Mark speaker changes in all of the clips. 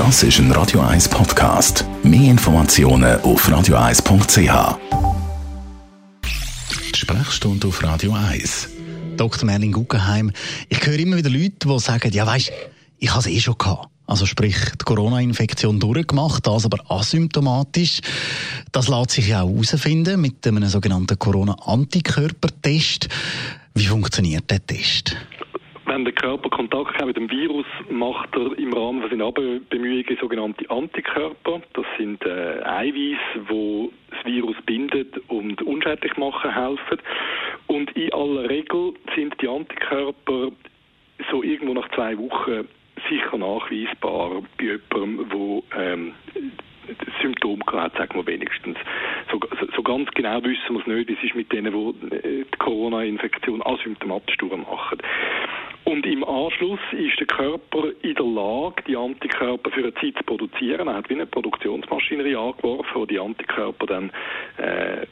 Speaker 1: Das ist ein Radio 1 Podcast. Mehr Informationen auf radio1.ch. Sprechstunde auf Radio 1.
Speaker 2: Dr. Merlin Guggenheim. Ich höre immer wieder Leute, die sagen, ja weisst, ich habe es eh schon gehabt. Also sprich, die Corona-Infektion durchgemacht, das aber asymptomatisch. Das lässt sich ja auch herausfinden mit einem sogenannten Corona-Antikörpertest. Wie funktioniert der Test?
Speaker 3: Wenn der Körper Kontakt hat mit dem Virus, macht er im Rahmen von seinen sogenannte Antikörper. Das sind äh, Eiweiße, die das Virus bindet und unschädlich machen helfen. Und in aller Regel sind die Antikörper so irgendwo nach zwei Wochen sicher nachweisbar bei jemandem, der ähm, Symptome hat, sagen wir wenigstens. So, so, ganz genau wissen wir es nicht. Es ist mit denen, die äh, die Corona-Infektion asymptomatisch durchmachen. Im Anschluss ist der Körper in der Lage, die Antikörper für eine Zeit zu produzieren. Er hat wie eine Produktionsmaschinerie angeworfen, wo die Antikörper dann äh,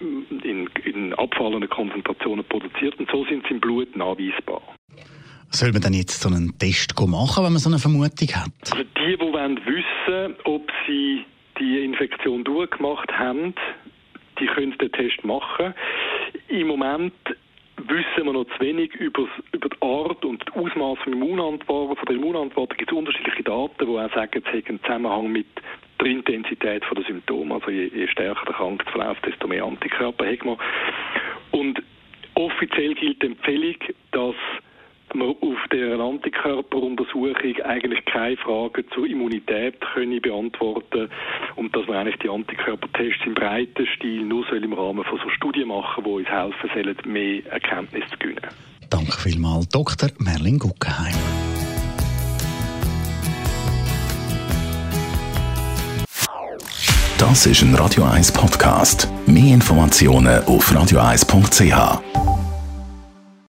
Speaker 3: in, in abfallenden Konzentrationen produziert. Und so sind sie im Blut nachweisbar.
Speaker 2: Soll man dann jetzt so einen Test machen, wenn man so eine Vermutung hat?
Speaker 3: Also die, die wollen wissen, ob sie die Infektion durchgemacht haben, die können den Test machen. Im Moment wissen wir noch zu wenig über, über die Art und das Ausmaß von, Immunantwort, von der Immunantwort. Da gibt es unterschiedliche Daten, die auch sagen, es hat einen Zusammenhang mit der Intensität der Symptome. Also je, je stärker der Krankheitsverlauf, desto mehr Antikörper hat man. Und offiziell gilt die Empfehlung, dass man auf der Antikörperuntersuchung eigentlich keine Fragen zur Immunität können beantworten und dass man eigentlich die Antikörpertests im breiten Stil nur soll im Rahmen von so Studien machen, die uns helfen sollen, mehr Erkenntnis zu gewinnen.
Speaker 2: Danke vielmals, Dr. Merlin Guggenheim.
Speaker 1: Das ist ein Radio 1 Podcast. Mehr Informationen auf radio1.ch.